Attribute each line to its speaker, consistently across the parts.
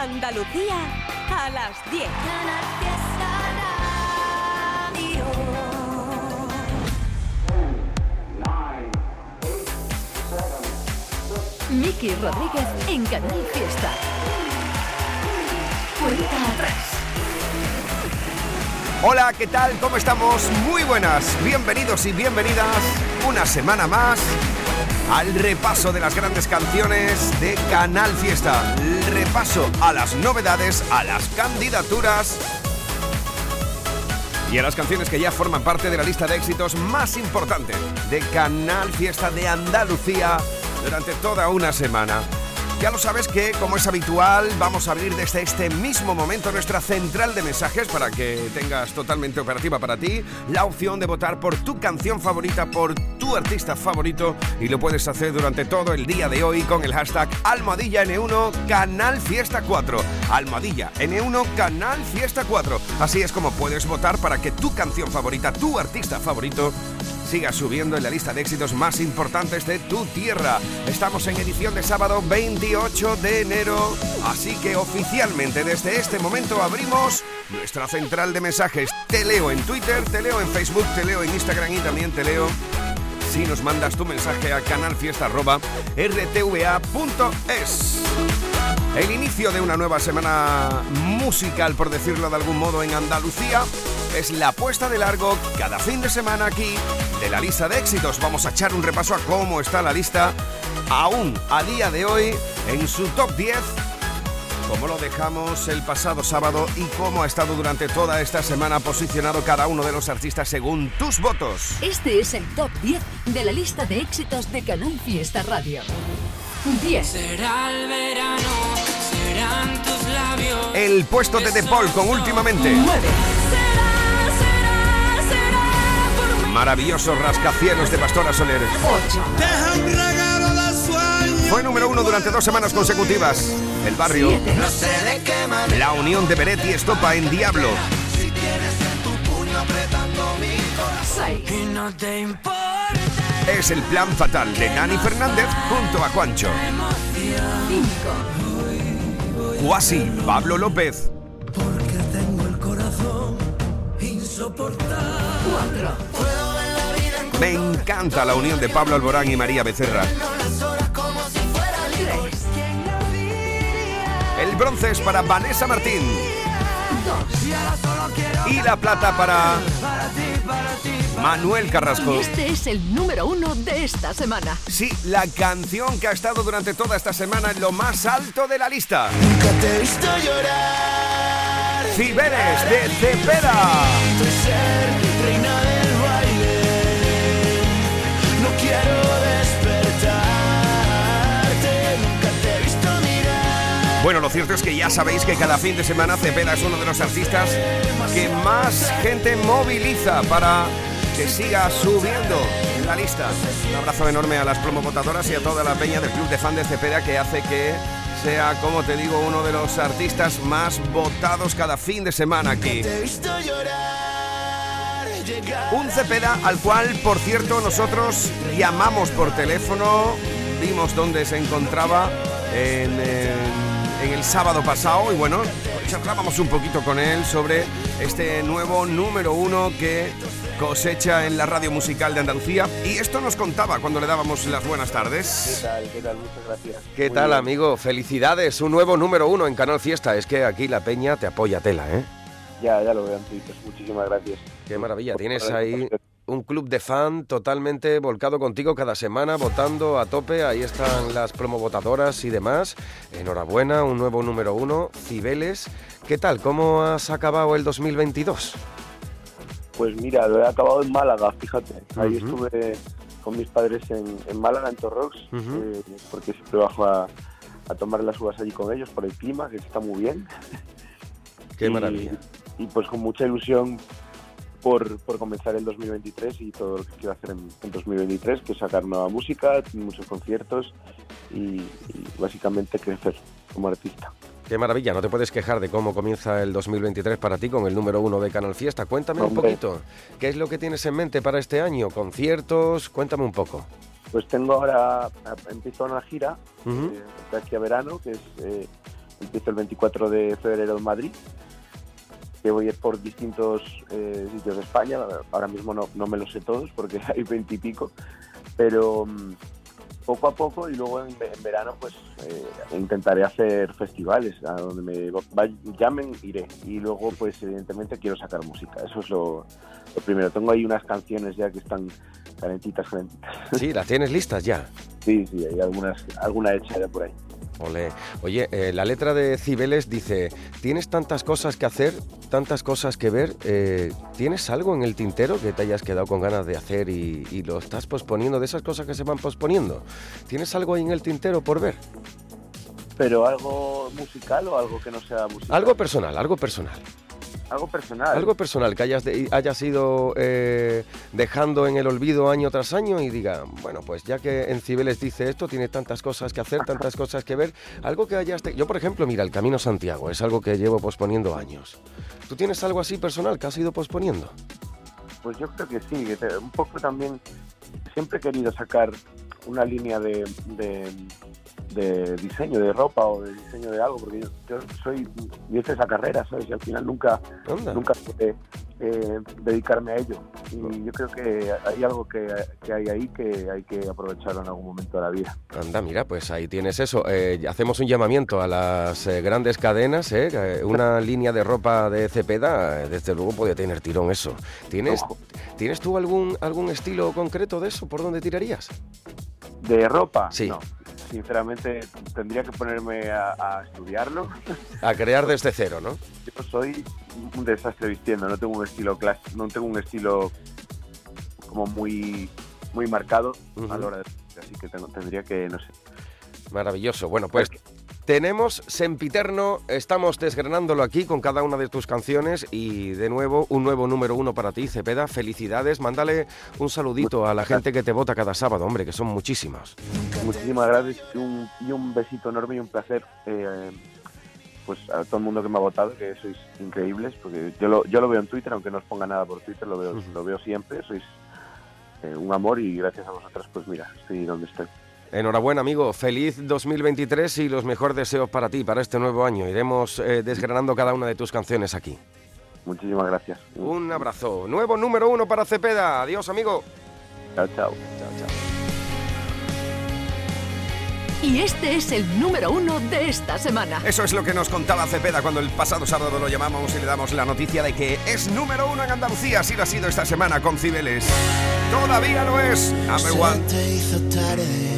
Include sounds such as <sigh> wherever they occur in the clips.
Speaker 1: Andalucía a las 10.
Speaker 2: Miki Rodríguez en Canal Fiesta.
Speaker 3: Hola, ¿qué tal? ¿Cómo estamos? Muy buenas. Bienvenidos y bienvenidas una semana más al repaso de las grandes canciones de Canal Fiesta. Repaso a las novedades, a las candidaturas y a las canciones que ya forman parte de la lista de éxitos más importante de Canal Fiesta de Andalucía durante toda una semana. Ya lo sabes que, como es habitual, vamos a abrir desde este mismo momento nuestra central de mensajes para que tengas totalmente operativa para ti la opción de votar por tu canción favorita, por tu artista favorito y lo puedes hacer durante todo el día de hoy con el hashtag Almohadilla N1 Canal Fiesta 4. Almohadilla N1 Canal Fiesta 4. Así es como puedes votar para que tu canción favorita, tu artista favorito, siga subiendo en la lista de éxitos más importantes de tu tierra. Estamos en edición de sábado 28 de enero, así que oficialmente desde este momento abrimos nuestra central de mensajes. Te leo en Twitter, te leo en Facebook, te leo en Instagram y también te leo si nos mandas tu mensaje a canalfiesta.rtva.es. El inicio de una nueva semana musical, por decirlo de algún modo, en Andalucía es la puesta de largo cada fin de semana aquí de la lista de éxitos. Vamos a echar un repaso a cómo está la lista aún a día de hoy en su top 10, cómo lo dejamos el pasado sábado y cómo ha estado durante toda esta semana posicionado cada uno de los artistas según tus votos.
Speaker 2: Este es el top 10 de la lista de éxitos de Canal Fiesta Radio. 10.
Speaker 4: Será el verano, serán tus labios.
Speaker 3: El puesto de De Paul con últimamente.
Speaker 2: 9.
Speaker 3: Maravillosos rascacielos de Pastora Soler.
Speaker 2: 8.
Speaker 3: Fue número uno durante dos semanas consecutivas. El barrio.
Speaker 2: 7.
Speaker 4: No sé de qué manera.
Speaker 3: La unión de Beret y Estopa en Diablo.
Speaker 4: Si tienes en tu puño apretando mi corazón.
Speaker 2: 6.
Speaker 4: Y no te importa
Speaker 3: Es el plan fatal de Nani Fernández junto a Juancho.
Speaker 2: 5.
Speaker 3: Cuasi Pablo López.
Speaker 4: porque tengo el corazón insoportable.
Speaker 2: 4.
Speaker 4: Puedo ver la vida en
Speaker 3: Me encanta la unión de Pablo Alborán y María Becerra. El bronce es para Vanessa Martín.
Speaker 2: 2.
Speaker 4: Y
Speaker 3: la plata para. Manuel Carrasco.
Speaker 2: Y este es el número uno de esta semana.
Speaker 3: Sí, la canción que ha estado durante toda esta semana en lo más alto de la lista.
Speaker 4: Nunca te he visto llorar.
Speaker 3: Ciberes de Cepeda. Bueno, lo cierto es que ya sabéis que cada fin de semana Cepeda es uno de los artistas que más gente moviliza para que siga subiendo en la lista. Un abrazo enorme a las promovotadoras y a toda la peña del club de fan de Cepeda que hace que sea, como te digo, uno de los artistas más votados cada fin de semana aquí. Un Cepeda al cual, por cierto, nosotros llamamos por teléfono, vimos dónde se encontraba en, en- en el sábado pasado y bueno, charlábamos un poquito con él sobre este nuevo número uno que cosecha en la radio musical de Andalucía y esto nos contaba cuando le dábamos las buenas tardes.
Speaker 5: tal? ¿Qué tal? Muchas gracias.
Speaker 6: ¿Qué
Speaker 5: Muy
Speaker 6: tal,
Speaker 5: bien.
Speaker 6: amigo? Felicidades, un nuevo número uno en Canal Fiesta. Es que aquí la peña te apoya tela, ¿eh?
Speaker 5: Ya, ya lo veo en Twitter. Muchísimas gracias.
Speaker 6: Qué maravilla. Tienes ahí un club de fan totalmente volcado contigo cada semana, votando a tope. Ahí están las promovotadoras y demás. Enhorabuena, un nuevo número uno. Cibeles. ¿Qué tal? ¿Cómo has acabado el 2022?
Speaker 5: Pues mira, lo he acabado en Málaga, fíjate. Ahí estuve con mis padres en, en Málaga, en Torrox, eh, porque siempre bajo a, a tomar las uvas allí con ellos por el clima, que está muy bien.
Speaker 6: Qué
Speaker 5: Y-
Speaker 6: maravilla.
Speaker 5: Y pues con mucha ilusión por, por comenzar el 2023 y todo lo que quiero hacer en, en 2023, que es sacar nueva música, muchos conciertos y, y básicamente crecer como artista.
Speaker 6: Qué maravilla, no te puedes quejar de cómo comienza el 2023 para ti con el número uno de Canal Fiesta. Cuéntame un
Speaker 5: Hombre.
Speaker 6: poquito, ¿qué es lo que tienes en mente para este año? ¿Conciertos? Cuéntame un poco.
Speaker 5: Pues tengo ahora, empiezo una gira
Speaker 6: Ujú.
Speaker 5: eh, de aquí a verano, que es eh, empiezo el 24 de febrero en Madrid, que voy a ir por distintos eh, sitios de España. Ahora mismo no, no me los sé todos porque <laughs> hay 20 y pico, pero mm, poco a poco y luego en, ve- en verano pues eh, intentaré hacer festivales a donde me va- llamen iré. Y luego pues evidentemente quiero sacar música. Eso es lo, lo primero. Tengo ahí unas canciones ya que están calentitas calentitas.
Speaker 6: Sí, las tienes listas ya.
Speaker 5: sí sí hay algunas alguna hecha ya por ahí
Speaker 6: Oye, eh, la letra de Cibeles dice, tienes tantas cosas que hacer, tantas cosas que ver, eh, ¿tienes algo en el tintero que te hayas quedado con ganas de hacer y, y lo estás posponiendo, de esas cosas que se van posponiendo? ¿Tienes algo ahí en el tintero por ver?
Speaker 5: pero algo musical o algo que no sea musical
Speaker 6: Algo personal, algo personal.
Speaker 5: Algo personal
Speaker 6: Algo personal que hayas, de- hayas ido eh, dejando en el olvido año tras año y diga, bueno, pues ya que en Cibeles dice esto, tiene tantas cosas que hacer, tantas <laughs> cosas que ver, algo que hayas... de- Yo, por ejemplo, mira, el Camino Santiago es algo que llevo posponiendo años. ¿Tú tienes algo así personal que has ido posponiendo?
Speaker 5: Pues yo creo que sí, un poco también siempre he querido sacar una línea de, de, de diseño de ropa o de diseño de algo, porque yo, yo soy, yo hice esa carrera, ¿sabes? Y al final nunca, nunca pude eh, dedicarme a ello. Y yo creo que hay algo que, que hay ahí que hay que aprovecharlo en algún momento de la vida.
Speaker 6: Anda, mira, pues ahí tienes eso. Eh, hacemos un llamamiento a las eh, grandes cadenas. ¿eh? Una <laughs> línea de ropa de Cepeda, desde luego puede tener tirón eso. ¿Tienes,
Speaker 5: Ojo.
Speaker 6: ¿tienes tú algún, algún estilo concreto de eso? ¿Por dónde tirarías?
Speaker 5: ¿De ropa?
Speaker 6: Sí.
Speaker 5: No. Sinceramente, tendría que ponerme a, a estudiarlo.
Speaker 6: A crear desde cero, ¿no?
Speaker 5: Yo soy un desastre vistiendo, no tengo un estilo clas no tengo un estilo como muy muy marcado a la hora de así que tengo- tendría que no sé.
Speaker 6: Maravilloso. Bueno, pues tenemos Sempiterno, estamos desgranándolo aquí con cada una de tus canciones y de nuevo un nuevo número uno para ti, Cepeda. Felicidades. Mándale un saludito a la gente que te vota cada sábado, hombre, que son muchísimos.
Speaker 5: Muchísimas gracias y un, y un besito enorme y un placer eh, pues a todo el mundo que me ha votado, que sois increíbles, porque yo lo, yo lo veo en Twitter, aunque no os ponga nada por Twitter, lo veo,
Speaker 6: Ujú.
Speaker 5: lo veo siempre, sois eh, un amor y gracias a vosotros, pues mira, estoy donde estoy.
Speaker 6: Enhorabuena, amigo. Feliz 2023 y los mejores deseos para ti, para este nuevo año. Iremos eh, desgranando cada una de tus canciones aquí.
Speaker 5: Muchísimas gracias.
Speaker 6: Un abrazo. Nuevo número uno para Cepeda. Adiós, amigo.
Speaker 5: Chao, chao.
Speaker 6: Chao, chao.
Speaker 7: Y este es el número uno de esta semana.
Speaker 3: Eso es lo que nos contaba Cepeda cuando el pasado sábado lo llamamos y le damos la noticia de que es número uno en Andalucía. Así lo ha sido esta semana con Cibeles. Todavía lo es. Number one.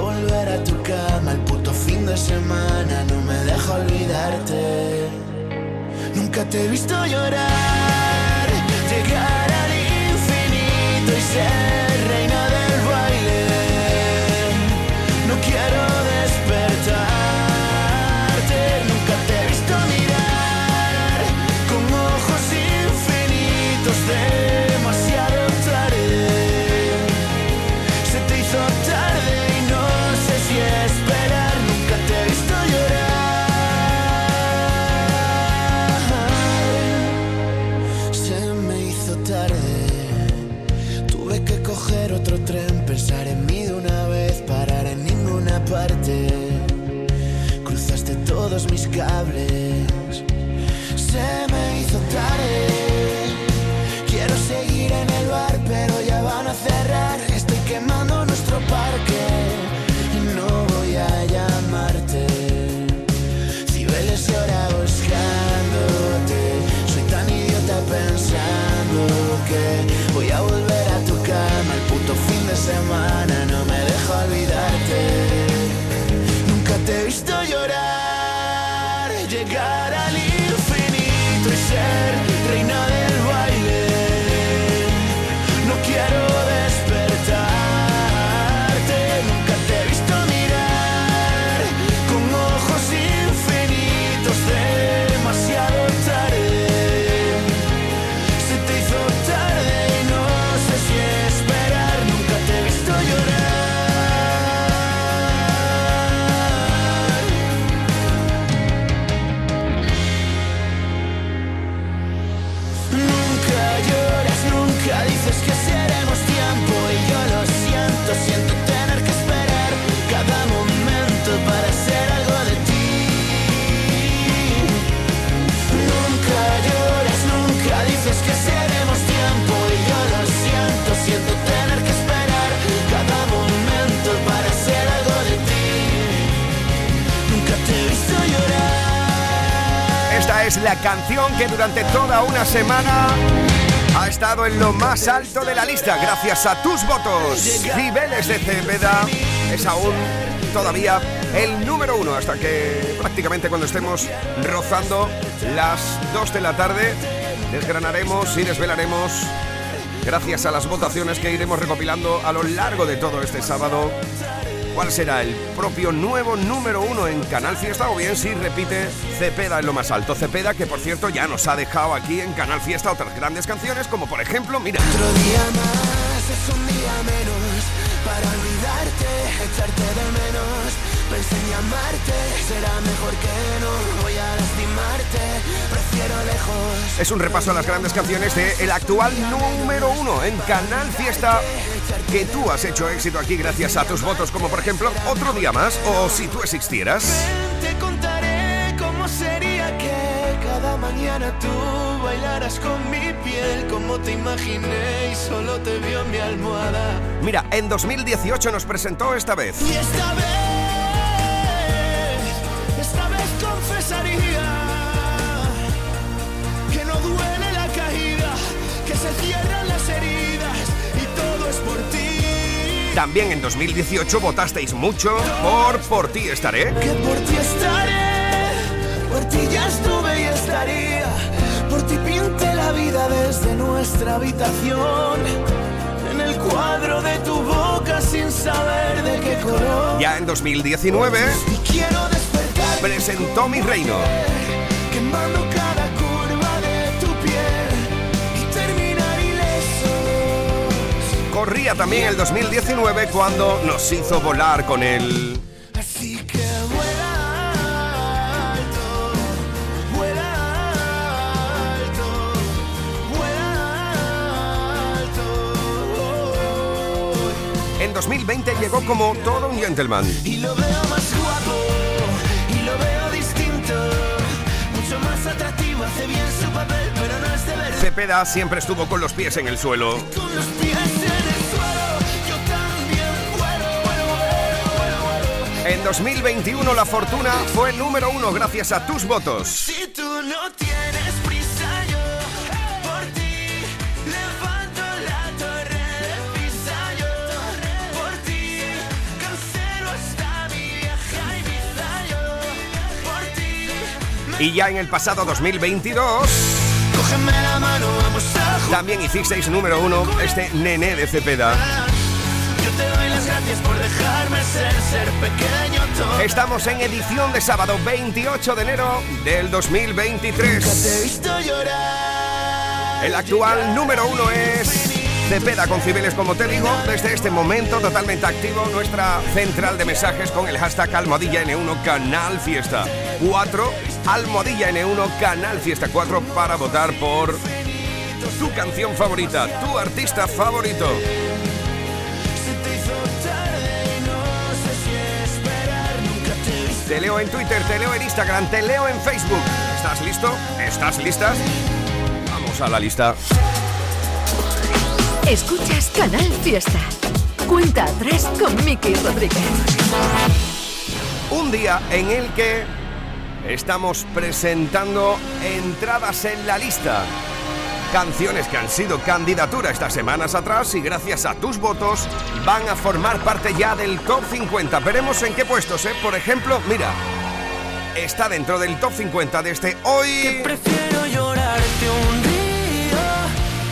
Speaker 8: volver a tu cama el puto fin de semana. No me deja olvidarte. Nunca te he visto llorar. Llegar al infinito y ser
Speaker 3: es la canción que durante toda una semana ha estado en lo más alto de la lista gracias a tus votos. Cibeles de Cepeda es aún todavía el número uno hasta que prácticamente cuando estemos rozando las 2 de la tarde desgranaremos y desvelaremos gracias a las votaciones que iremos recopilando a lo largo de todo este sábado cuál será el propio nuevo número uno en Canal Fiesta o bien si repite Cepeda en lo más alto. Cepeda que por cierto ya nos ha dejado aquí en Canal Fiesta otras grandes canciones como por ejemplo, mira.
Speaker 8: Otro día más es un día menos para olvidarte, echarte de menos. Pensé en llamarte, será mejor que no voy a lastimarte, prefiero lejos.
Speaker 3: Es un repaso a las grandes canciones de el actual número uno en Canal Fiesta que tú has hecho éxito aquí gracias a tus votos, como por ejemplo Otro Día Más o Si tú existieras.
Speaker 8: Te contaré cómo sería que cada mañana tú bailaras con mi piel, como te imaginé y solo te vio mi almohada.
Speaker 3: Mira, en 2018 nos presentó esta vez.
Speaker 8: Y esta vez, confesaría que no duele la caída, que se cierran las heridas y todo es por ti.
Speaker 3: También en 2018 votasteis mucho por Por ti estaré.
Speaker 8: Que por ti estaré, por ti ya estuve y estaría, por ti pinté la vida desde nuestra habitación. En el cuadro de tu boca sin saber de qué color.
Speaker 3: Ya en 2019
Speaker 8: Y quiero
Speaker 3: presentó Mi Reino.
Speaker 8: quemando cada curva de tu piel y terminar ilesos.
Speaker 3: Corría también el 2019 cuando nos hizo volar con el...
Speaker 8: Así que vuela alto, vuela alto, vuela alto.
Speaker 3: En 2020 llegó como todo un gentleman.
Speaker 8: Y lo veo
Speaker 3: Cepeda siempre estuvo con los pies en el suelo.
Speaker 8: Con los pies en el suelo, yo también vuelo, vuelo, vuelo, vuelo, vuelo.
Speaker 3: En 2021 la fortuna fue el número uno gracias a tus votos.
Speaker 8: Si tú no tienes prisa, yo por ti levanto la torre de Pisa, yo por ti cancelo hasta mi viaje a Ibiza, yo por ti
Speaker 3: Y ya en el pasado 2022
Speaker 8: Cógeme la
Speaker 3: también hicisteis número uno este nené de Cepeda.
Speaker 8: Yo te doy las gracias por dejarme ser, ser pequeño todo.
Speaker 3: Estamos en edición de sábado 28 de enero del 2023.
Speaker 8: Te he visto llorar.
Speaker 3: El actual número uno es Cepeda con Cibeles, como te digo, desde este momento totalmente activo nuestra central de mensajes con el hashtag Almohadilla N1 Canal Fiesta 4, Almohadilla N1 Canal Fiesta 4 para votar por tu canción favorita, tu artista favorito.
Speaker 8: Te
Speaker 3: leo en Twitter, te leo en Instagram, te leo en Facebook. ¿Estás listo? ¿Estás listas? Vamos a la lista.
Speaker 7: Escuchas Canal Fiesta. Cuenta atrás con Miki Rodríguez.
Speaker 3: Un día en el que estamos presentando entradas en la lista. Canciones que han sido candidatura estas semanas atrás y gracias a tus votos van a formar parte ya del top 50. Veremos en qué puestos, ¿eh? Por ejemplo, mira, está dentro del top 50 de este hoy.
Speaker 8: Prefiero llorarte un río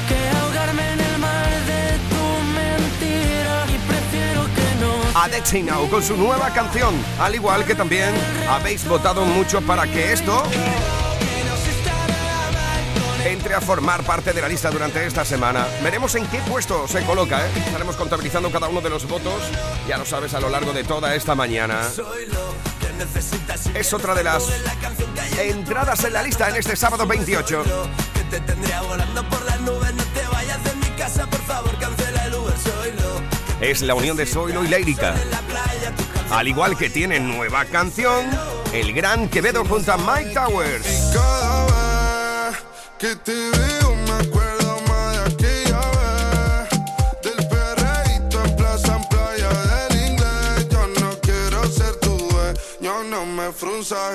Speaker 8: que ahogarme en el mar de tu mentira. Y prefiero que no.
Speaker 3: Adexi Now con su nueva canción, al igual que también habéis votado mucho para que esto entre a formar parte de la lista durante esta semana. Veremos en qué puesto se coloca, ¿eh? Estaremos contabilizando cada uno de los votos, ya lo sabes, a lo largo de toda esta mañana. Es otra de las entradas en la lista en este sábado 28.
Speaker 8: Que te tendría volando por las nubes. No te vayas de mi casa, por favor, cancela el Uber. Soy lo
Speaker 3: Es la unión de Zoilo y Leirica. Al igual que tiene nueva canción, el gran Quevedo junto a Mike Towers.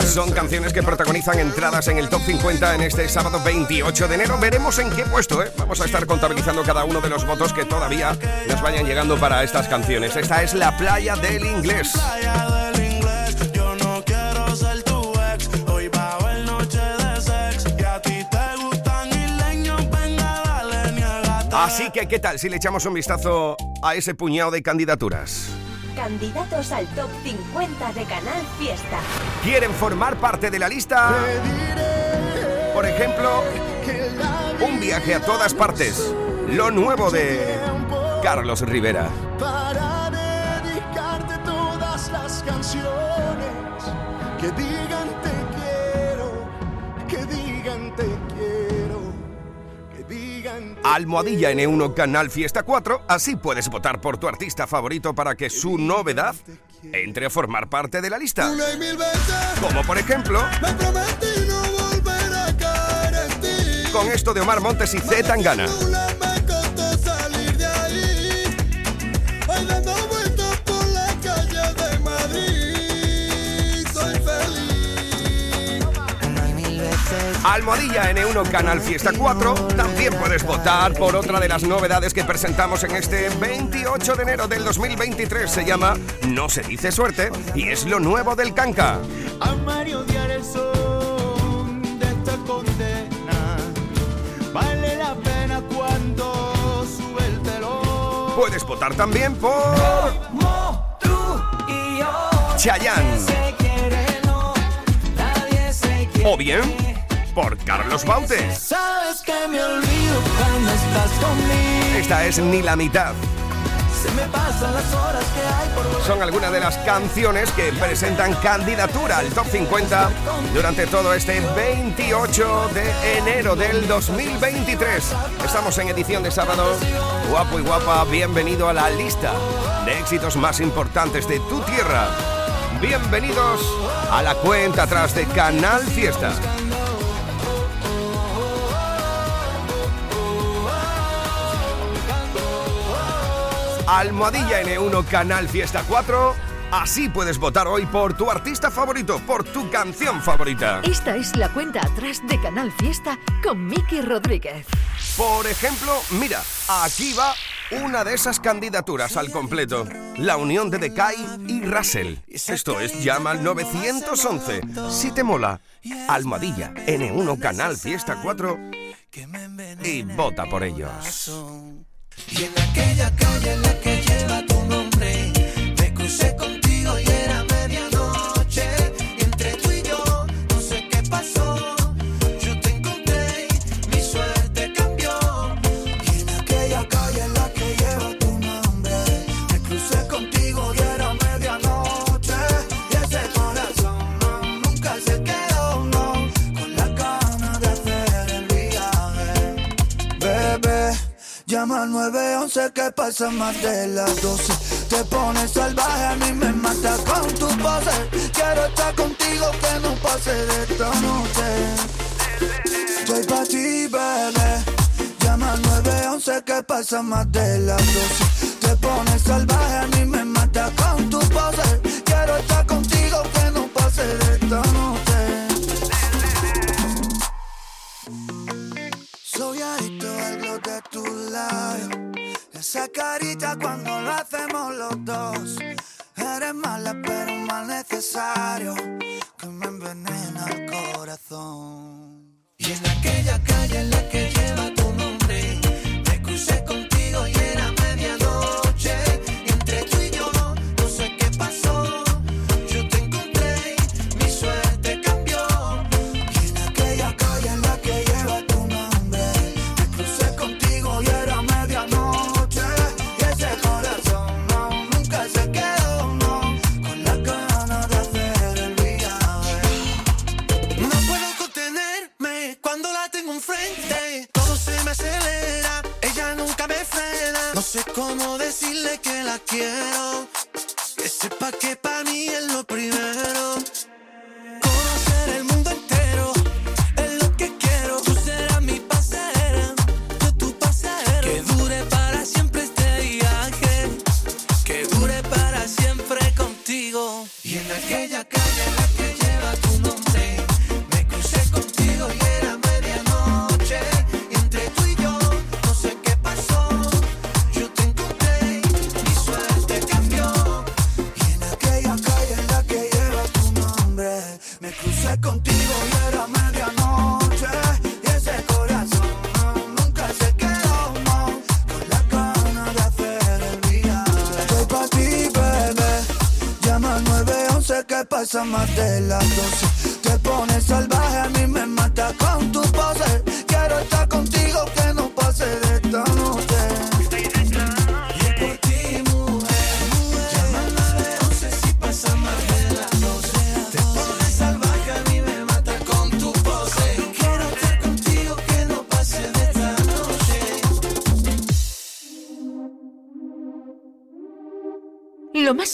Speaker 3: Son canciones que protagonizan entradas en el top 50 en este sábado 28 de enero. Veremos en qué puesto, ¿eh? Vamos a estar contabilizando cada uno de los votos que todavía nos vayan llegando para estas canciones. Esta es La. Playa del inglés, Así que, ¿qué tal si le echamos un vistazo a ese puñado de candidaturas?
Speaker 1: Candidatos al top 50 de Canal Fiesta.
Speaker 3: ¿Quieren formar parte de la lista? Por ejemplo, un viaje a todas partes. Lo nuevo de Carlos Rivera.
Speaker 9: Para dedicarte todas las canciones que digan
Speaker 3: Almohadilla N1 Canal Fiesta 4, así puedes votar por tu artista favorito para que su novedad entre a formar parte de la lista. Como por ejemplo, con esto de Omar Montes y Z Tangana. Almohadilla N1 Canal Fiesta 4, también puedes votar por otra de las novedades que presentamos en este 28 de enero del 2023. Se llama No se dice suerte y es lo nuevo del Canca.
Speaker 9: Y.
Speaker 3: Puedes votar también por Chayanne
Speaker 9: quiere, no, nadie se quiere.
Speaker 3: o bien por Carlos Baute.
Speaker 9: Sabes que me olvido cuando estás conmigo.
Speaker 3: Esta es ni la mitad.
Speaker 9: Se me pasan las horas que hay por
Speaker 3: Son algunas de las canciones que presentan candidatura al top 50 durante todo este 28 de enero del 2023. Estamos en edición de sábado. Guapo y guapa, bienvenido a la lista de éxitos más importantes de tu tierra. Bienvenidos a la cuenta atrás de Canal Fiesta. Almohadilla N1 Canal Fiesta 4. Así puedes votar hoy por tu artista favorito, por tu canción favorita.
Speaker 7: Esta es la cuenta atrás de Canal Fiesta con Miki Rodríguez.
Speaker 3: Por ejemplo, mira, aquí va una de esas candidaturas al completo. La unión de Decay y Russell. Esto es Llama al 911. Si te mola, Almohadilla N1 Canal Fiesta 4 y vota por ellos.
Speaker 9: Y en aquella calle en la 911 que pasa más de las 12. Te pones salvaje, a mí me mata con tu pose. Quiero estar contigo, que no pase de esta noche. Estoy pa' ti, bebé. Llama al 911 que pasa más de las 12. Te pones salvaje, a mí me mata con tu pose. Quiero estar contigo, que no pase de esta noche. Soy adicto al de tu labio. Esa carita cuando lo hacemos los dos. Eres mala, pero mal necesario. Que me envenena el corazón. Y en aquella calle en la que lleva sé cómo decirle que la quiero. Que sepa que para mí es lo primero.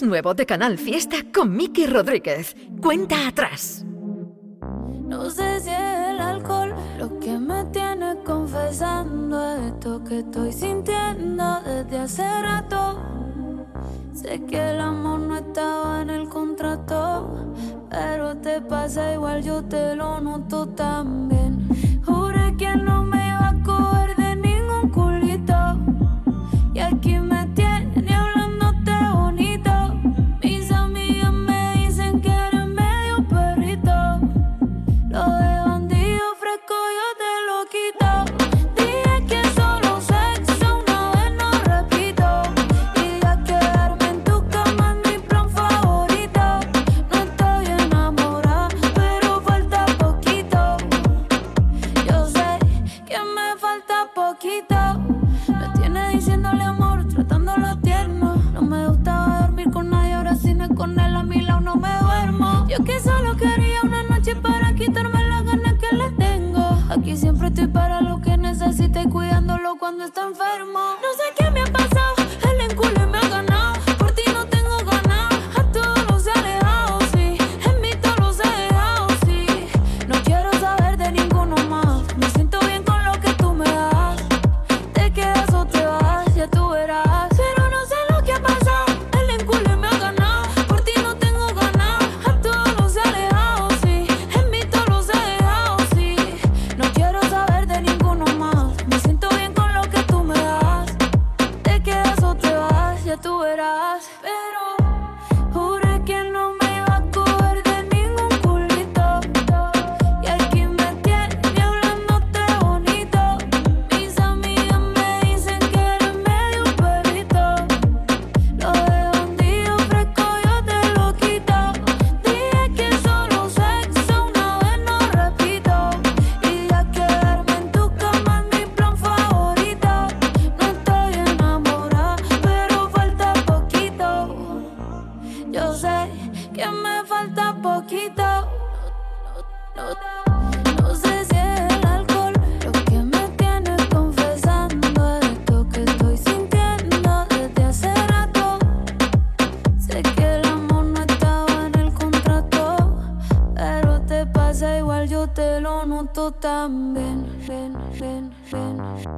Speaker 2: nuevo de Canal Fiesta con Miki Rodríguez. Cuenta atrás.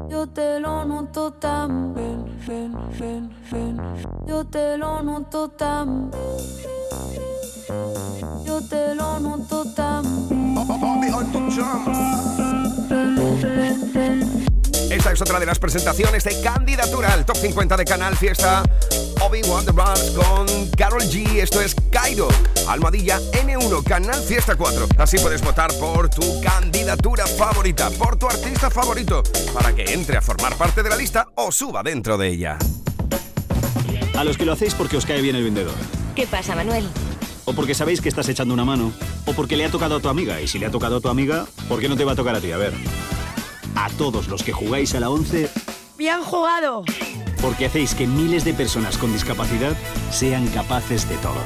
Speaker 10: Io te lo noto tan bien, bien, bien, bien. Yo te lo noto tan Yo te lo noto tan Bobby on the
Speaker 3: drums. Es otra de las presentaciones de candidatura al Top 50 de Canal Fiesta. Obi-Wan The Rams con Carol G. Esto es Cairo. Almohadilla N1, Canal Fiesta 4. Así puedes votar por tu candidatura favorita, por tu artista favorito, para que entre a formar parte de la lista o suba dentro de ella.
Speaker 11: A los que lo hacéis porque os cae bien el vendedor.
Speaker 1: ¿Qué pasa, Manuel?
Speaker 11: O porque sabéis que estás echando una mano. O porque le ha tocado a tu amiga. Y si le ha tocado a tu amiga, ¿por qué no te va a tocar a ti? A ver a todos los que jugáis a la 11,
Speaker 12: ¡bien jugado!
Speaker 11: Porque hacéis que miles de personas con discapacidad sean capaces de todo.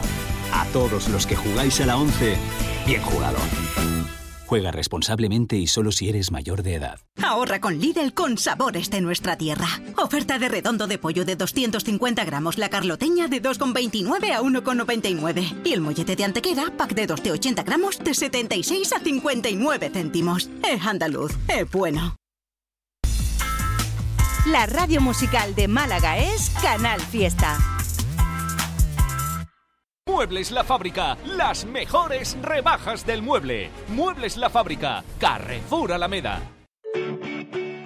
Speaker 11: A todos los que jugáis a la 11, ¡bien jugado! Juega responsablemente y solo si eres mayor de edad.
Speaker 13: Ahorra con Lidl con sabores de nuestra tierra. Oferta de redondo de pollo de 250 gramos, la carloteña de 2,29 a 1,99. Y el mollete de antequera, pack de 2 de 80 gramos, de 76 a 59 céntimos. Es andaluz, es bueno.
Speaker 1: La radio musical de Málaga es Canal Fiesta.
Speaker 12: Muebles La Fábrica, las mejores rebajas del mueble. Muebles La Fábrica, Carrefour Alameda.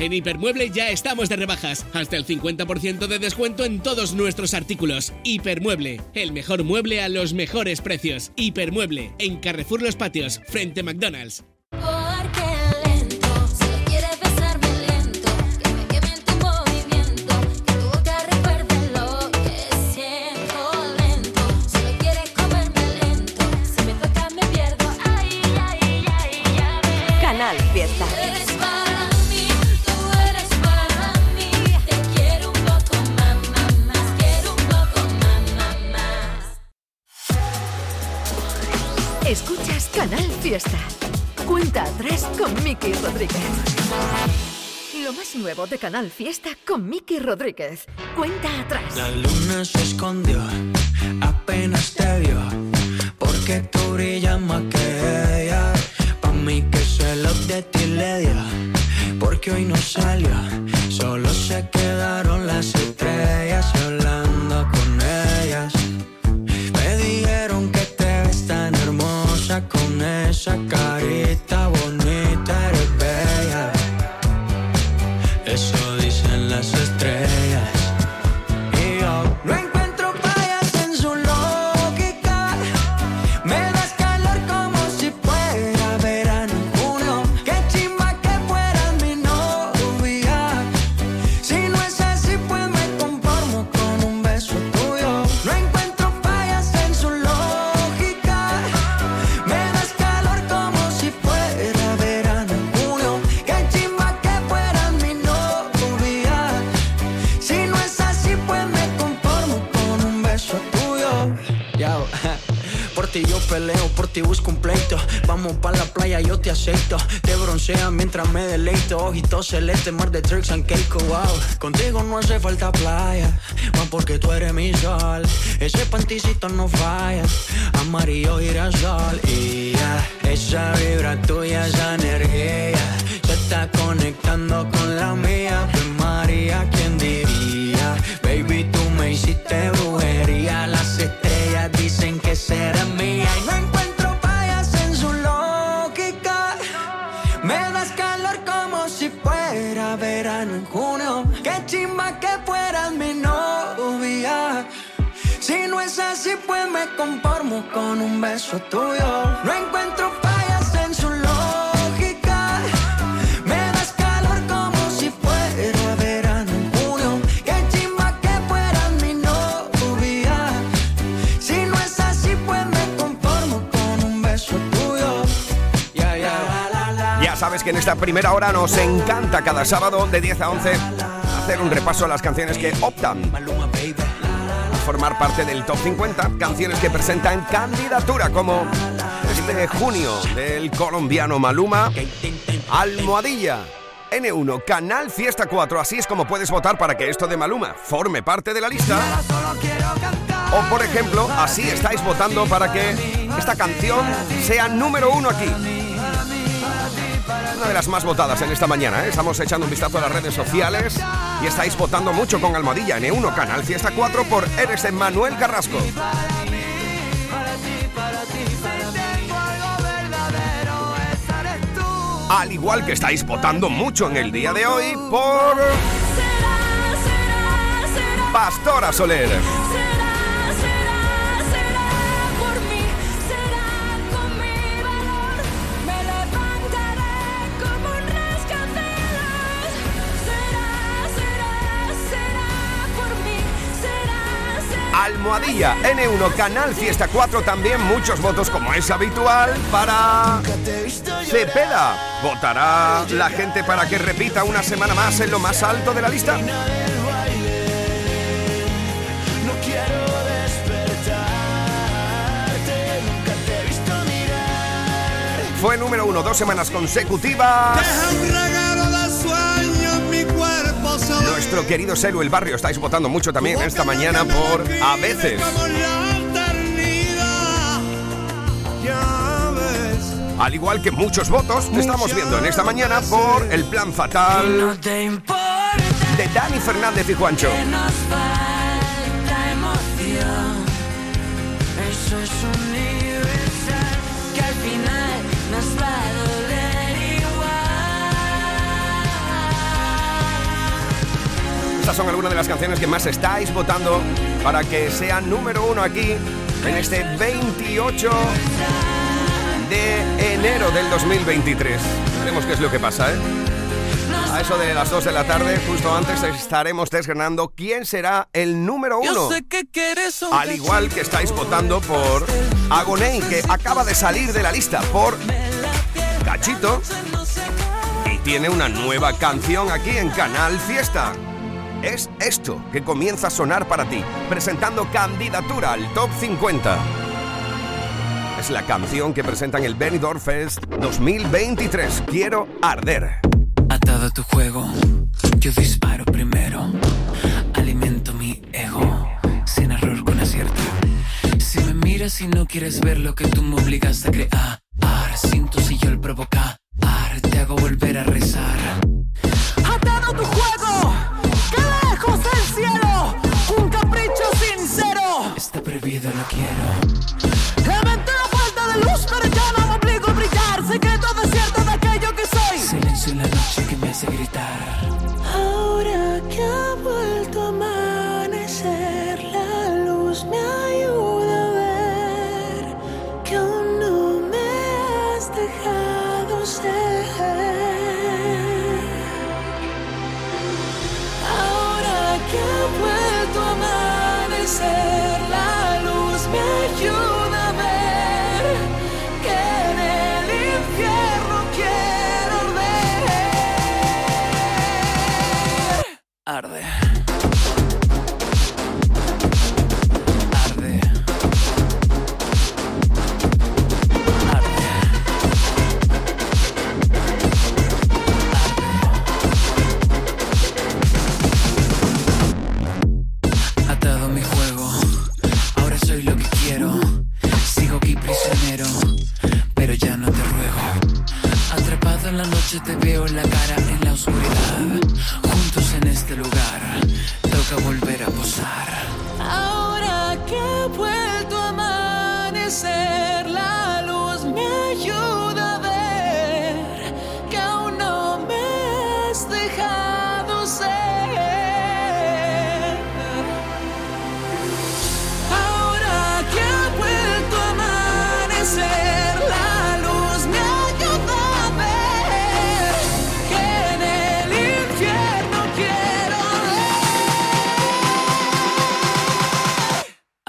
Speaker 14: En Hipermueble ya estamos de rebajas, hasta el 50% de descuento en todos nuestros artículos. Hipermueble, el mejor mueble a los mejores precios. Hipermueble, en Carrefour Los Patios, frente a McDonald's.
Speaker 2: Cuenta atrás con Miki Rodríguez. Lo más nuevo de Canal Fiesta con Miki Rodríguez. Cuenta atrás.
Speaker 4: La luna se escondió, apenas te vio, porque tú brillas más que ella. Pa' mí que celos de ti le dio, porque hoy no salió, solo se quedaron las Vamos pa' la playa, yo te acepto. Te broncea mientras me deleito. Ojitos celeste, mar de tricks and cake, wow. Contigo no hace falta playa, más porque tú eres mi sol. Ese panticito no falla, amarillo girasol. Y ya, esa vibra tuya, esa energía, se está conectando con la mía. Pues María, ¿quién diría? Baby, tú me hiciste brujería. Las estrellas dicen que será mía. Así, pues me conformo con un beso tuyo. No encuentro fallas en su lógica. Me das calor como si fuera verano en junio. Qué chimba que fueras mi novia. Si no es así, pues me conformo con un beso tuyo. Ya, ya.
Speaker 3: Ya sabes que en esta primera hora nos encanta cada sábado de 10 a 11 hacer un repaso a las canciones que optan formar parte del top 50, canciones que presentan candidatura como este junio del colombiano Maluma, Almohadilla. N1, Canal Fiesta 4, así es como puedes votar para que esto de Maluma forme parte de la lista. O por ejemplo, así estáis votando para que esta canción sea número uno aquí. Una de las más votadas en esta mañana, ¿eh? Estamos echando un vistazo a las redes sociales y estáis votando mucho con Almohadilla N1, Canal Fiesta 4 por Eres de Manuel Carrasco. Al igual que estáis votando mucho en el día de hoy por Pastora Soler. Almohadilla N1 Canal Fiesta 4 también muchos votos como es habitual para Cepeda. ¿Votará la gente para que repita una semana más en lo más alto de la lista? Fue número uno dos semanas consecutivas. Nuestro querido Selu el Barrio. Estáis votando mucho también esta mañana por A veces. Al igual que muchos votos, estamos viendo en esta mañana por El Plan Fatal de Dani Fernández y Juancho. Estas son algunas de las canciones que más estáis votando para que sea número uno aquí en este 28 de enero del 2023. Veremos qué es lo que pasa, ¿eh? A eso de las 2 de la tarde, justo antes, estaremos desgranando quién será el número uno. Al igual que estáis votando por Agoney, que acaba de salir de la lista por Cachito y tiene una nueva canción aquí en Canal Fiesta. Es esto que comienza a sonar para ti, presentando candidatura al Top 50. Es la canción que presentan el Benidorm Fest 2023. Quiero arder.
Speaker 15: Atado a tu juego, yo disparo primero. Alimento mi ego, sin error con acierto. Si me miras y no quieres ver lo que tú me obligas a crear, sin tu yo el provocar, te hago volver a rezar.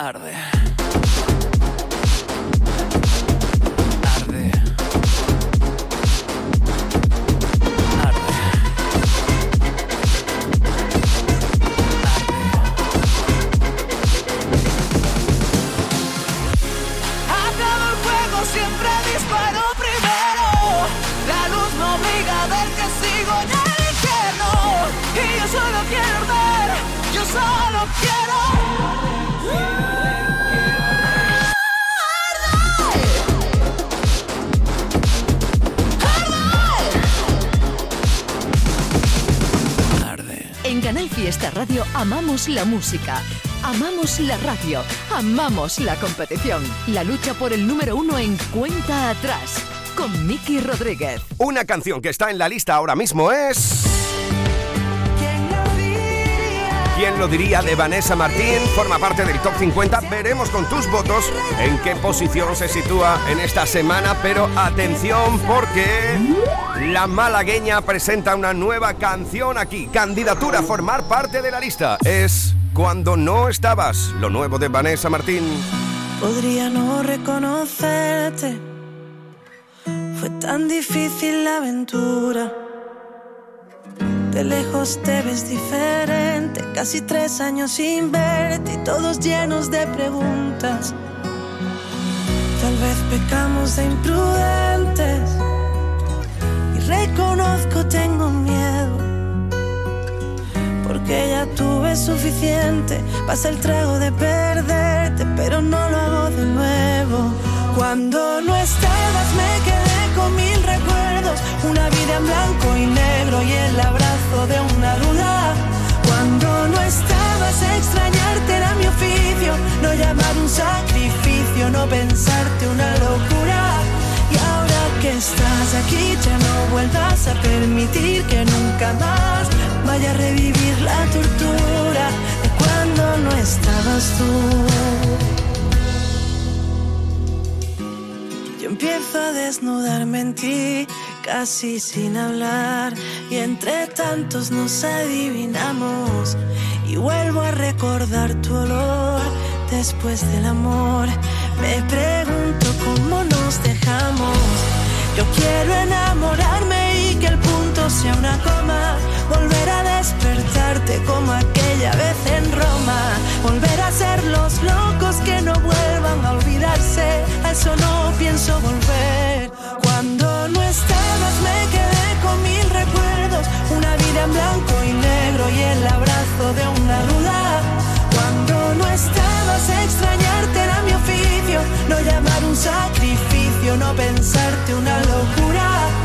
Speaker 15: Arde.
Speaker 7: Amamos la música, amamos la radio, amamos la competición. La lucha por el número uno en cuenta atrás con Miki Rodríguez.
Speaker 3: Una canción que está en la lista ahora mismo es... ¿Quién lo diría de Vanessa Martín? Forma parte del top 50. Veremos con tus votos en qué posición se sitúa en esta semana. Pero atención porque la malagueña presenta una nueva canción aquí. Candidatura a formar parte de la lista. Es Cuando no estabas. Lo nuevo de Vanessa Martín.
Speaker 16: Podría no reconocerte. Fue tan difícil la aventura. De lejos te ves diferente, casi tres años sin verte y todos llenos de preguntas. Tal vez pecamos de imprudentes y reconozco tengo miedo.
Speaker 15: que ya tuve suficiente. Pasa el trago de perderte, pero no lo hago de nuevo. Cuando no estabas me quedé mil recuerdos, una vida en blanco y negro y el abrazo de una duda. Cuando no estabas extrañarte era mi oficio, no llamar un sacrificio, no pensarte una locura. Y ahora que estás aquí ya no vuelvas a permitir que nunca más vaya a revivir la tortura de cuando no estabas tú. Yo empiezo a desnudarme en ti, casi sin hablar, y entre tantos nos adivinamos. Y vuelvo a recordar tu olor después del amor. Me pregunto cómo nos dejamos. Yo quiero enamorarme y que el punto sea una coma. Volver a despertarte como aquella vez en Roma. Volver a ser los locos que no vuelvan a olvidarse. A eso no pienso volver. Cuando no estabas me quedé con mil recuerdos. Una vida en blanco y negro y el abrazo de una duda. Cuando no estabas extrañarte era mi oficio. No llamar un sacrificio, no pensarte una locura.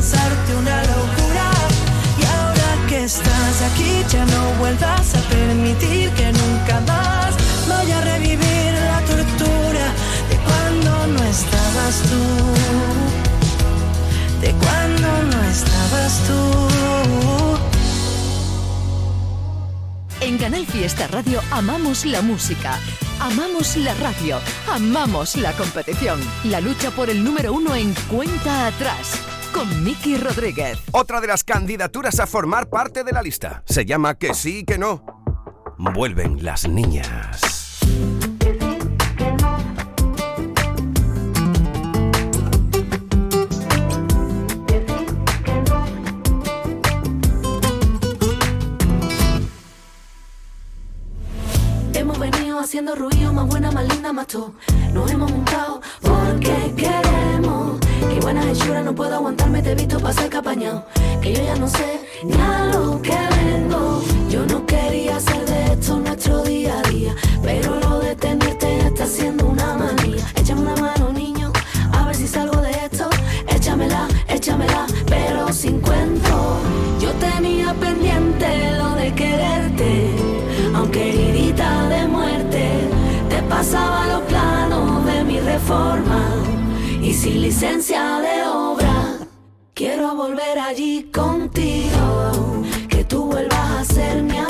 Speaker 15: pensarte una locura y ahora que estás aquí ya no vuelvas a permitir que nunca más vaya a revivir la tortura de cuando no estabas tú. De cuando no estabas tú.
Speaker 2: En Canal Fiesta Radio amamos la música, amamos la radio, amamos la competición, la lucha por el número uno en cuenta atrás. Con Miki Rodríguez.
Speaker 3: Otra de las candidaturas a formar parte de la lista. Se llama Que sí, que no. Vuelven las niñas.
Speaker 17: Hemos venido haciendo ruido, más buena, más linda, más tú. Nos hemos montado porque queremos. Hechura, no puedo aguantarme, te he visto pasar capañado. Que yo ya no sé ni a lo que vengo. Yo no quería hacer de esto nuestro día a día. Pero lo de tenerte está siendo una manía. Échame una mano, niño, a ver si salgo de esto. Échamela, échamela, pero sin cuento. Yo tenía pendiente lo de quererte, aunque heridita de muerte, te pasaba los planos de mi reforma y sin licencia de. Quiero volver allí contigo, que tú vuelvas a ser mi abrigo.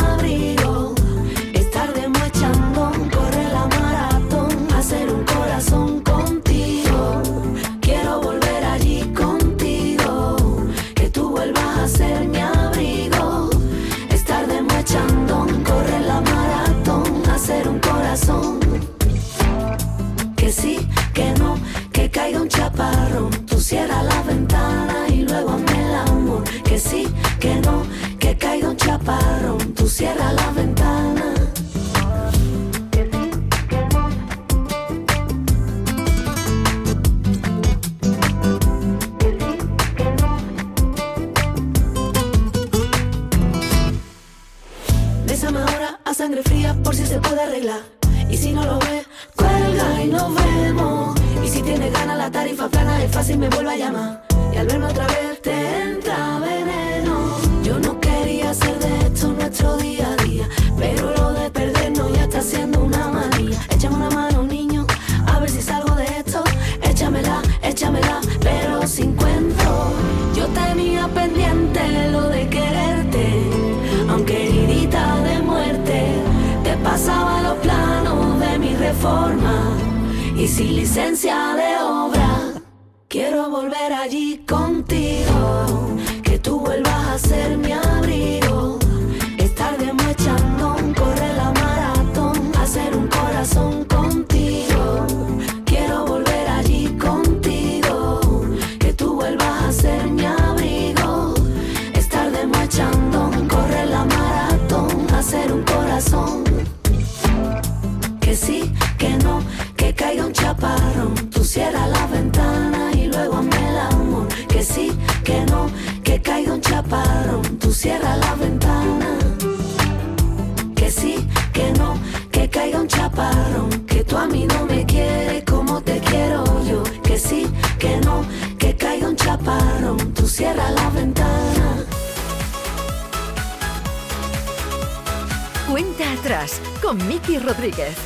Speaker 7: Con Miki Rodríguez.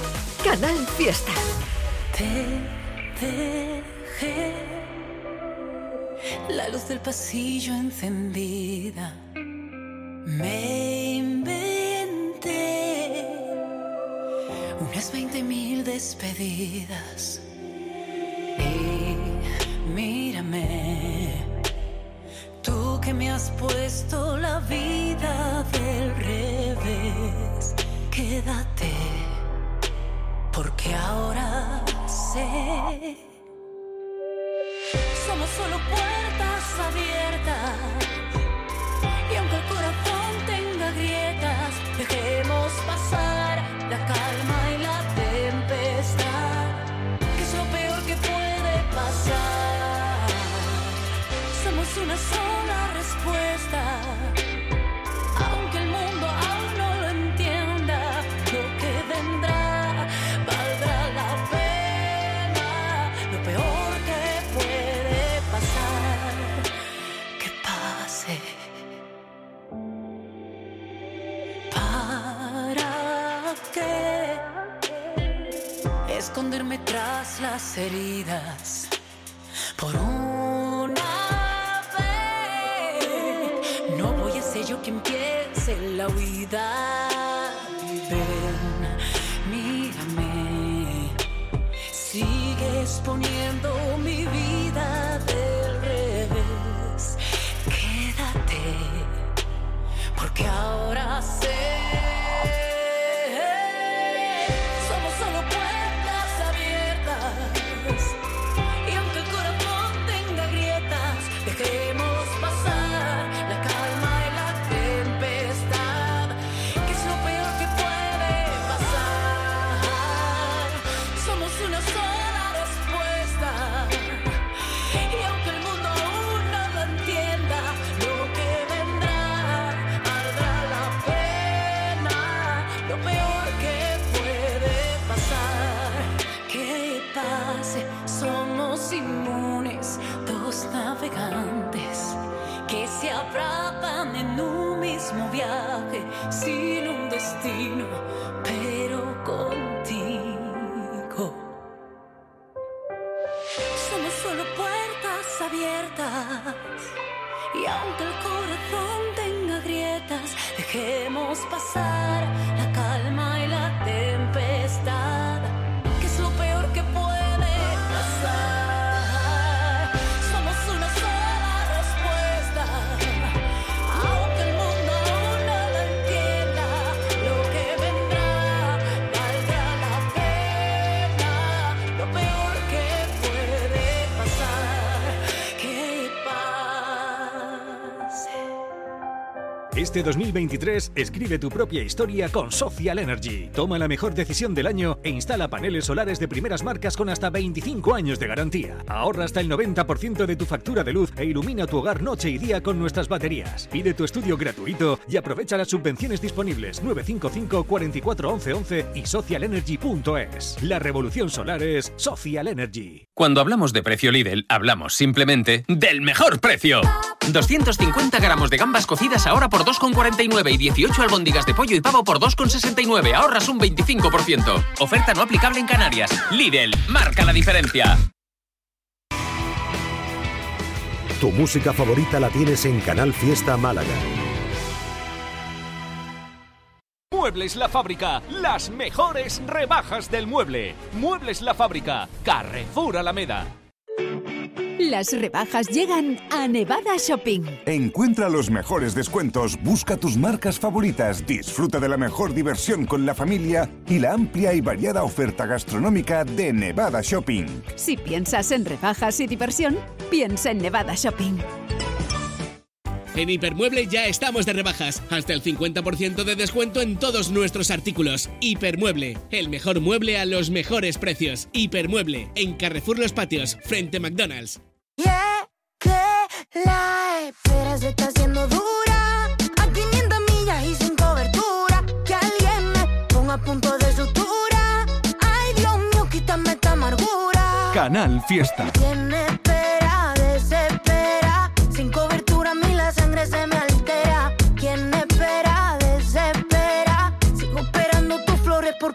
Speaker 7: Canal Fiesta.
Speaker 10: Te dejé la luz del pasillo encendida. Por una vez, no voy a ser yo quien piense la huida. Ven, mírame, sigues poniendo mi vida del revés. Quédate, porque ahora sé. Destino, pero contigo. Somos solo puertas abiertas. Y aunque el corazón tenga grietas, dejemos pasar la
Speaker 18: Este 2023 escribe tu propia historia con Social Energy. Toma la mejor decisión del año e instala paneles solares de primeras marcas con hasta 25 años de garantía. Ahorra hasta el 90% de tu factura de luz e ilumina tu hogar noche y día con nuestras baterías. Pide tu estudio gratuito y aprovecha las subvenciones disponibles 955 44 11 11 y socialenergy.es. La revolución solar es Social Energy.
Speaker 19: Cuando hablamos de precio Lidl, hablamos simplemente del mejor precio. 250 gramos de gambas cocidas ahora por 2,49 y 18 albóndigas de pollo y pavo por 2,69. Ahorras un 25%. Oferta no aplicable en Canarias. Lidl, marca la diferencia.
Speaker 20: Tu música favorita la tienes en Canal Fiesta Málaga.
Speaker 12: Muebles La Fábrica, las mejores rebajas del mueble. Muebles La Fábrica, Carrefour Alameda.
Speaker 21: Las rebajas llegan a Nevada Shopping.
Speaker 22: Encuentra los mejores descuentos, busca tus marcas favoritas, disfruta de la mejor diversión con la familia y la amplia y variada oferta gastronómica de Nevada Shopping.
Speaker 21: Si piensas en rebajas y diversión, piensa en Nevada Shopping.
Speaker 14: En Hipermueble ya estamos de rebajas, hasta el 50% de descuento en todos nuestros artículos. Hipermueble, el mejor mueble a los mejores precios. Hipermueble, en Carrefour Los Patios, frente a McDonald's.
Speaker 10: Yeah, que la espera se está haciendo dura. A 500 millas y sin cobertura. Que alguien me ponga a punto de sutura. Ay, Dios mío, quítame esta amargura.
Speaker 11: Canal Fiesta.
Speaker 10: ¿Quién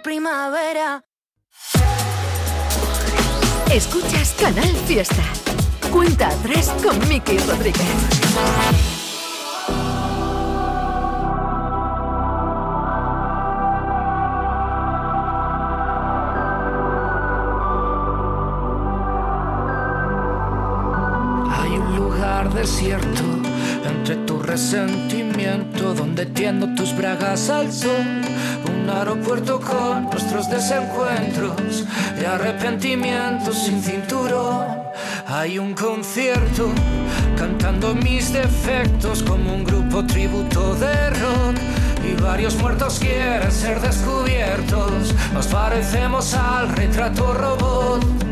Speaker 10: primavera.
Speaker 2: Escuchas Canal Fiesta. Cuenta atrás con Miki Rodríguez.
Speaker 23: Hay un lugar desierto resentimiento donde tiendo tus bragas al sol. Un aeropuerto con nuestros desencuentros y arrepentimientos sin cinturón. Hay un concierto cantando mis defectos como un grupo tributo de rock. Y varios muertos quieren ser descubiertos. Nos parecemos al retrato robot.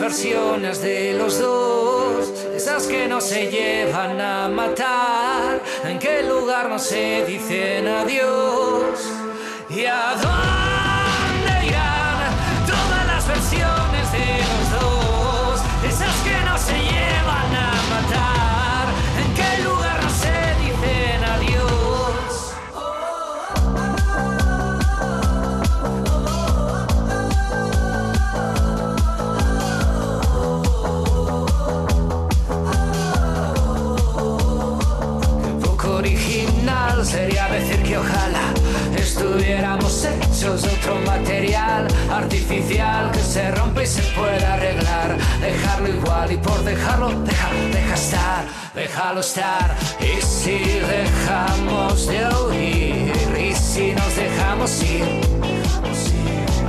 Speaker 23: Versiones de los dos? Esas que no se llevan a matar, en qué lugar no se dicen adiós. ¿Y a hechos de otro material artificial que se rompe y se puede arreglar. Dejarlo igual y por dejarlo, deja, deja estar, déjalo estar. Y si dejamos de oír y si nos dejamos ir.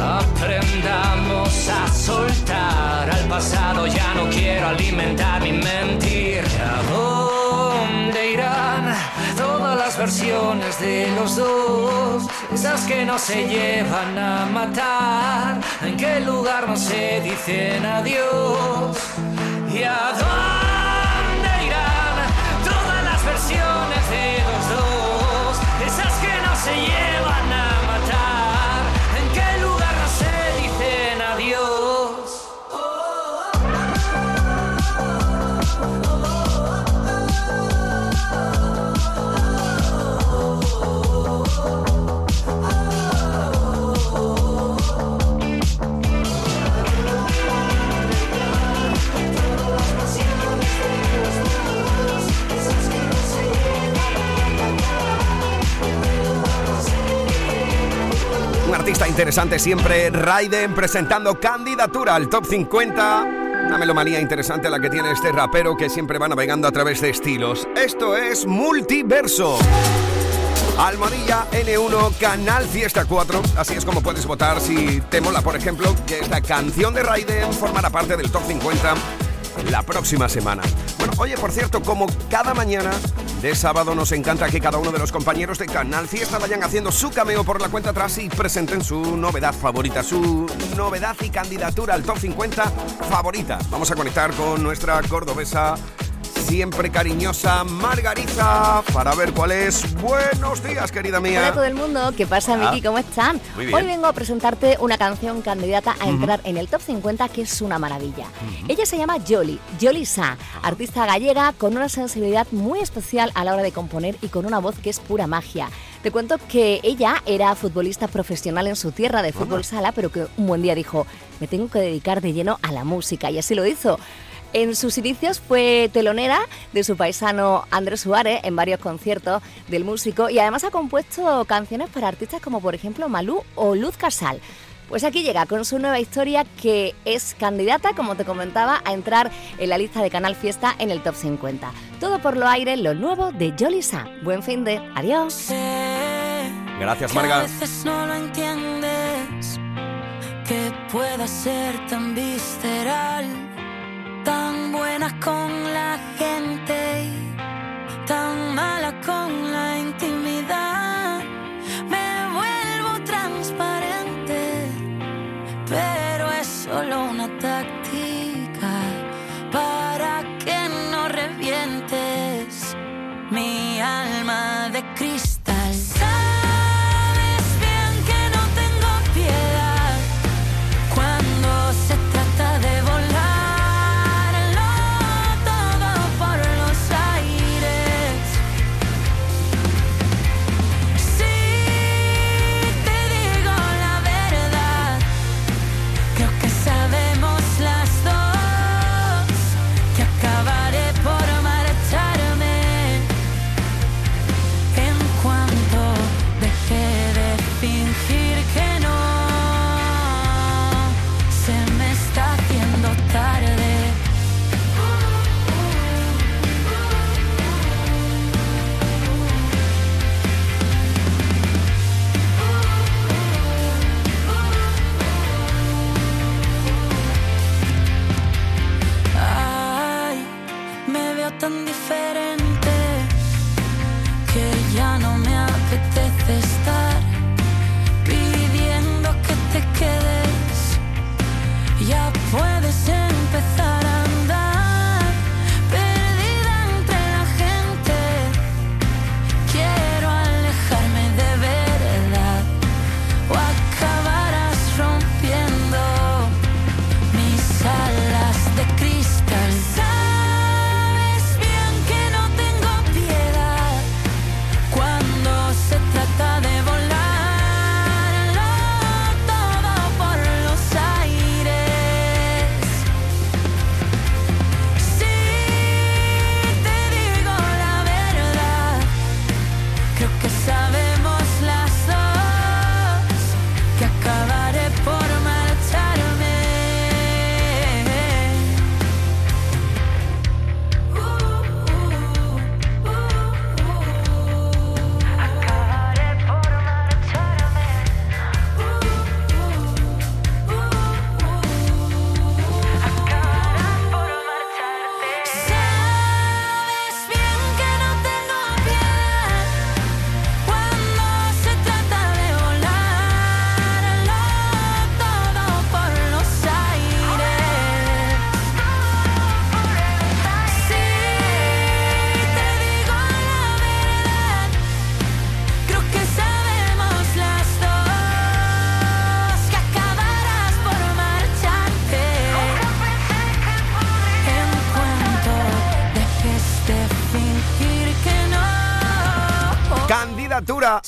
Speaker 23: Aprendamos a soltar al pasado, ya no quiero alimentar mi mentir. ¿A versiones de los dos? Esas que no se llevan a matar, en qué lugar no se dicen adiós. ¿Y a dónde irán todas las versiones de los dos? Esas que no se llevan a
Speaker 3: artista interesante siempre, Raiden, presentando candidatura al top 50. Una melomanía interesante la que tiene este rapero que siempre va navegando a través de estilos. Esto es Multiverso. Almohadilla N1, Canal Fiesta 4. Así es como puedes votar si te mola, por ejemplo, que esta canción de Raiden formará parte del top 50 la próxima semana. Bueno, oye, por cierto, como cada mañana de sábado nos encanta que cada uno de los compañeros de Canal Fiesta vayan haciendo su cameo por la cuenta atrás y presenten su novedad favorita, su novedad y candidatura al top 50 favorita. Vamos a conectar con nuestra cordobesa siempre cariñosa Margarita para ver cuál es. Buenos días, querida mía.
Speaker 24: Hola a todo el mundo, ¿qué pasa. Miki? ¿Cómo están?
Speaker 3: Muy bien.
Speaker 24: Hoy vengo a presentarte una canción candidata a entrar en el top 50 que es una maravilla. Ella se llama Jolly, Jolly Sa, artista gallega con una sensibilidad muy especial a la hora de componer y con una voz que es pura magia. Te cuento que ella era futbolista profesional en su tierra de fútbol sala, pero que un buen día dijo, me tengo que dedicar de lleno a la música y así lo hizo. En sus inicios fue telonera de su paisano Andrés Suárez en varios conciertos del músico y además ha compuesto canciones para artistas como por ejemplo Malú o Luz Casal. Pues aquí llega con su nueva historia que es candidata, como te comentaba, a entrar en la lista de Canal Fiesta en el Top 50. Todo por lo aire, lo nuevo de Jolly Sa. Buen fin de. Adiós.
Speaker 3: Gracias,
Speaker 10: Que a
Speaker 3: Marga.
Speaker 10: veces no lo entiendes, que pueda ser tan visceral, tan buena con la gente tan mala con la intimidad. Me vuelvo transparente, pero es solo una táctica para que no revientes mi alma de cristal.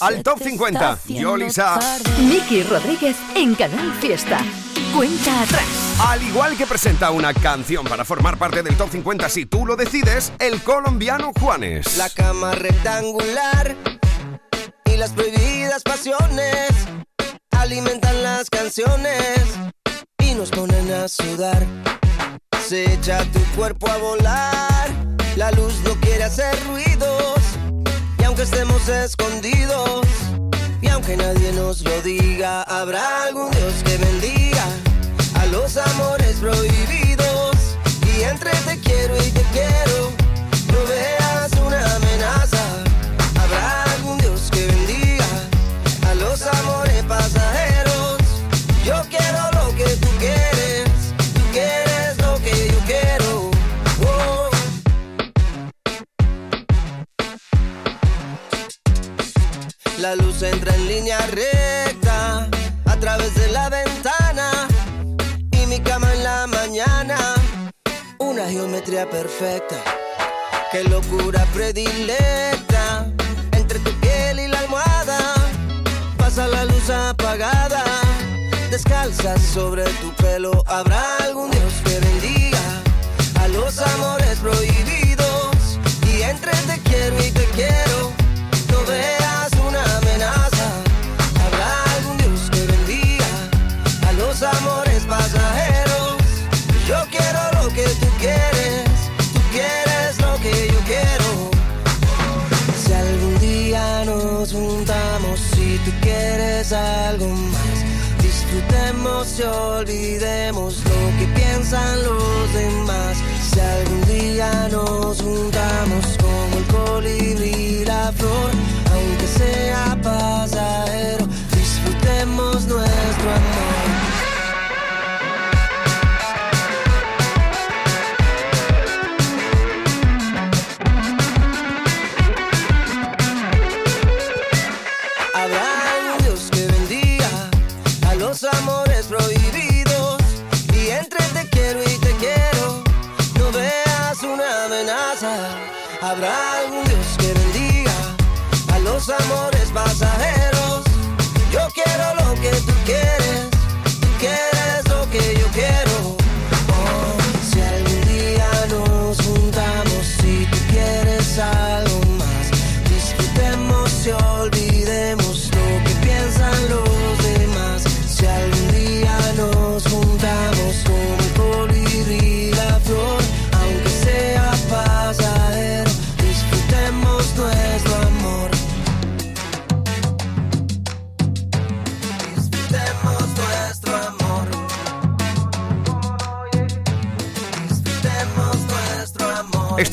Speaker 3: Al Top 50. Yolisa.
Speaker 2: Miki Rodríguez en Canal Fiesta. Cuenta atrás.
Speaker 3: Al igual que presenta una canción para formar parte del Top 50 si tú lo decides, el colombiano Juanes.
Speaker 8: La cama rectangular y las prohibidas pasiones alimentan las canciones y nos ponen a sudar. Se echa tu cuerpo a volar, la luz no quiere hacer ruidos aunque estemos escondidos y aunque nadie nos lo diga, habrá algún Dios que bendiga a los amores prohibidos y entre te quiero y te quiero no veas una amenaza. Habrá algún Dios que bendiga a los amores pasajeros. La luz entra en línea recta a través de la ventana y mi cama en la mañana. Una geometría perfecta, qué locura predilecta. Entre tu piel y la almohada pasa la luz apagada. Descalza sobre tu pelo, habrá algún Dios que bendiga a los amores prohibidos. Y entre te quiero y te quiero. Algo más, disfrutemos y olvidemos lo que piensan los demás. Si algún día nos juntamos como el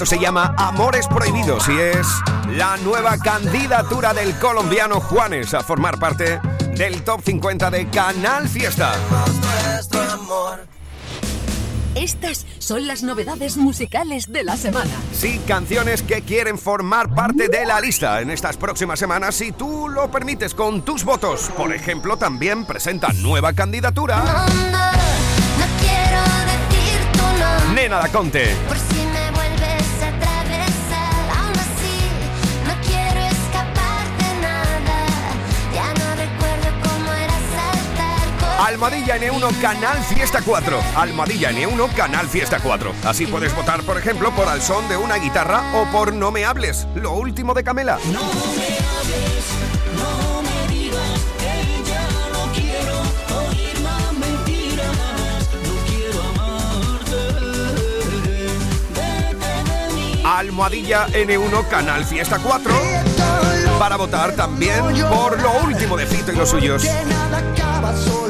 Speaker 3: Esto se llama Amores Prohibidos y es la nueva candidatura del colombiano Juanes a formar parte del top 50 de Canal Fiesta.
Speaker 2: Estas son las novedades musicales de la semana.
Speaker 3: Sí, canciones que quieren formar parte de la lista en estas próximas semanas si tú lo permites con tus votos. Por ejemplo, también presenta nueva candidatura
Speaker 10: No quiero decir tu nombre
Speaker 3: Nena Daconte.
Speaker 10: por si
Speaker 3: Almohadilla N1 Canal Fiesta 4. Almohadilla N1 Canal Fiesta 4. Así puedes votar, por ejemplo, por Al son de una guitarra o por No me hables, lo último de Camela.
Speaker 25: No me hables, no me digas que ya no quiero oír más mentiras. No quiero amarte. Vete de mí.
Speaker 3: Almohadilla N1 Canal Fiesta 4. Para votar también por lo último de Fito y los suyos.
Speaker 25: Que nada acaba, solo vuelve a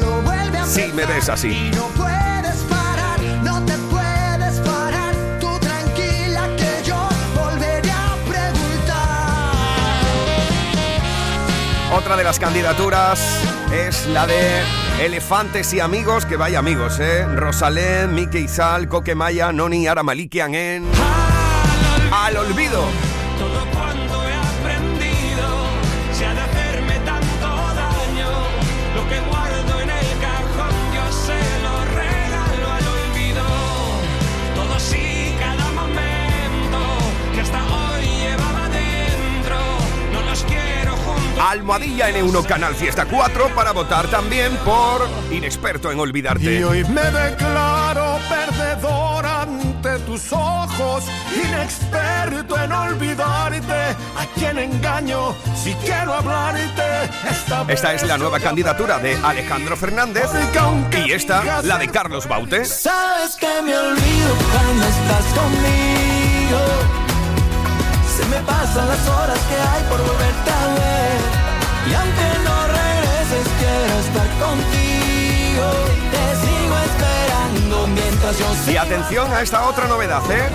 Speaker 3: Si me ves así.
Speaker 25: No puedes parar, no te puedes parar. Tú tranquila que yo volveré a preguntar.
Speaker 3: Otra de las candidaturas es la de Elefantes y Amigos, que vaya amigos, ¿eh? Rosalén, Miki Izal, Coquemaya, Noni, Ara Malikian en... Al olvido. Almohadilla N1 Canal Fiesta 4 para votar también por Inexperto en Olvidarte.
Speaker 25: Y hoy me declaro perdedor ante tus ojos, inexperto en olvidarte. A quien engaño si quiero hablarte. Esta,
Speaker 3: Esta es la nueva candidatura de Alejandro Fernández y esta la de Carlos Baute.
Speaker 25: Sabes que me olvido cuando estás conmigo. Se me pasan las horas que hay por volverte a ver. Y aunque no regreses, quiero estar contigo. Te sigo esperando mientras yo
Speaker 3: Y atención a esta otra novedad, ¿eh?